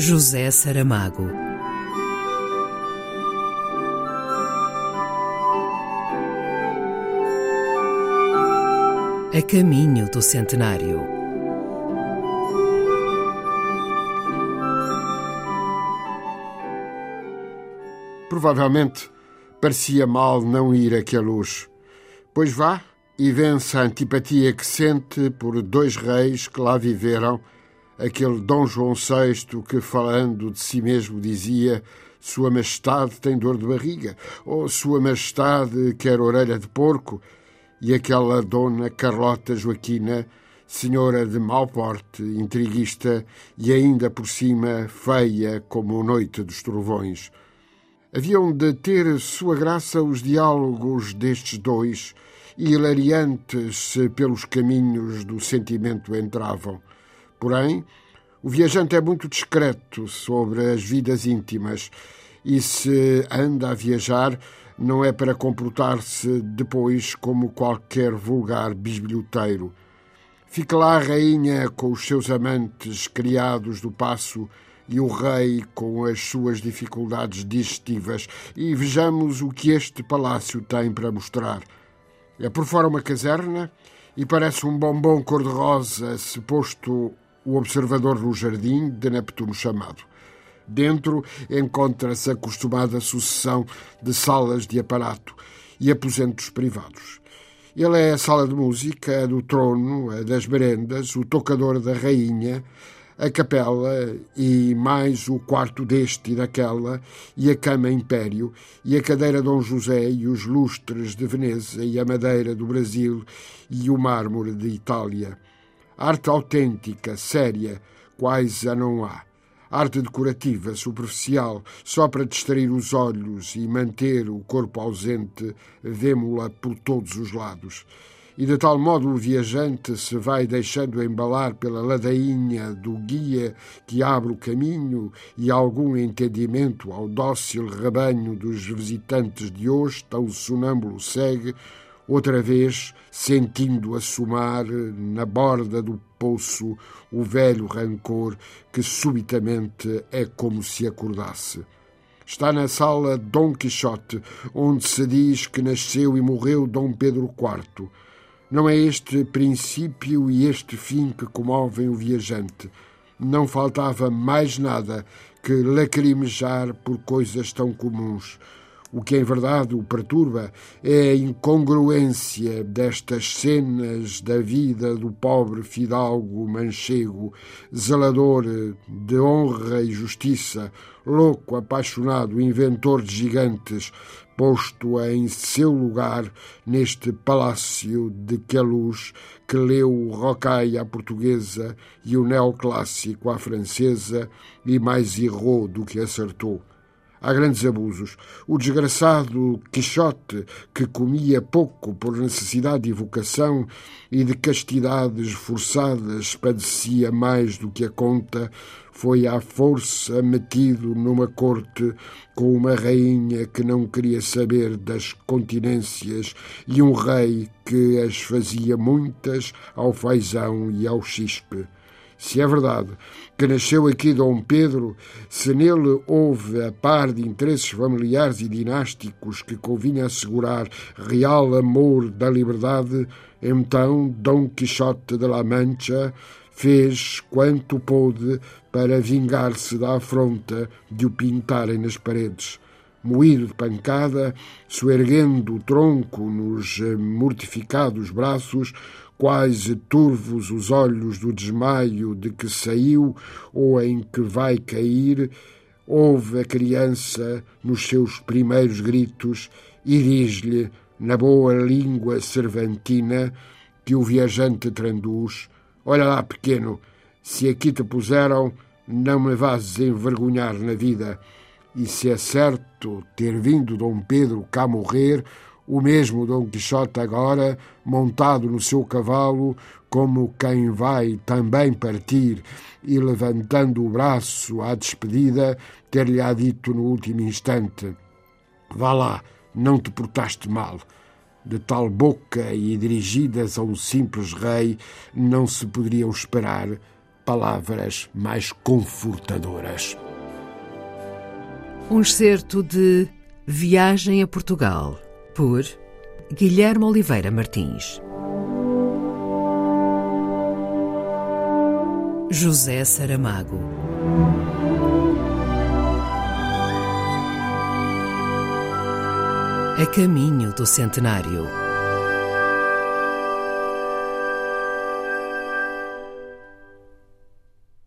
José Saramago. A caminho do centenário. Provavelmente parecia mal não ir àquele luz. Pois vá e vence a antipatia que sente por dois reis que lá viveram aquele Dom João VI que, falando de si mesmo, dizia Sua Majestade tem dor de barriga, ou Sua Majestade quer orelha de porco, e aquela Dona Carlota Joaquina, senhora de mau porte, intriguista e ainda por cima feia como a noite dos trovões. Haviam de ter sua graça os diálogos destes dois, hilariantes se pelos caminhos do sentimento entravam. Porém, o viajante é muito discreto sobre as vidas íntimas e, se anda a viajar, não é para comportar-se depois como qualquer vulgar bisbilhoteiro. Fica lá a rainha com os seus amantes criados do passo e o rei com as suas dificuldades digestivas, e vejamos o que este palácio tem para mostrar. É por fora uma caserna e parece um bombom cor-de-rosa se posto o observador no jardim de Neptuno chamado. Dentro encontra-se a acostumada sucessão de salas de aparato e aposentos privados. Ele é a sala de música, a do trono, a das merendas, o tocador da rainha, a capela e mais o quarto deste e daquela, e a cama império, e a cadeira Dom José, e os lustres de Veneza, e a madeira do Brasil, e o mármore de Itália. Arte autêntica, séria, quase a não há. Arte decorativa, superficial, só para distrair os olhos e manter o corpo ausente, vemo-la por todos os lados. E de tal modo o viajante se vai deixando embalar pela ladainha do guia que abre o caminho e algum entendimento ao dócil rebanho dos visitantes de hoje, tão sonâmbulo segue, outra vez sentindo assomar na borda do poço o velho rancor que subitamente é como se acordasse. Está na sala Dom Quixote, onde se diz que nasceu e morreu Dom Pedro IV. Não é este princípio e este fim que comovem o viajante. Não faltava mais nada que lacrimejar por coisas tão comuns o que em verdade o perturba é a incongruência destas cenas da vida do pobre fidalgo manchego, zelador de honra e justiça, louco, apaixonado, inventor de gigantes, posto em seu lugar neste palácio de Queluz que leu o Rocaille à portuguesa e o neoclássico à francesa e mais errou do que acertou. Há grandes abusos. O desgraçado Quixote, que comia pouco por necessidade de vocação e de castidades forçadas, padecia mais do que a conta, foi à força metido numa corte com uma rainha que não queria saber das continências e um rei que as fazia muitas ao fazão e ao chispe. Se é verdade que nasceu aqui Dom Pedro, se nele houve, a par de interesses familiares e dinásticos que convinha assegurar real amor da liberdade, então Dom Quixote de la Mancha fez quanto pôde para vingar-se da afronta de o pintarem nas paredes moído de pancada, soerguendo o tronco nos mortificados braços, quase turvos os olhos do desmaio de que saiu ou em que vai cair, ouve a criança nos seus primeiros gritos e diz-lhe, na boa língua cervantina, que o viajante traduz: Olha lá, pequeno, se aqui te puseram, não me vás envergonhar na vida. E se é certo ter vindo Dom Pedro cá morrer, o mesmo Dom Quixote agora, montado no seu cavalo, como quem vai também partir e levantando o braço à despedida, ter-lhe-á dito no último instante: Vá lá, não te portaste mal. De tal boca e dirigidas a um simples rei, não se poderiam esperar palavras mais confortadoras. Um excerto de Viagem a Portugal, por Guilherme Oliveira Martins. José Saramago. A caminho do centenário.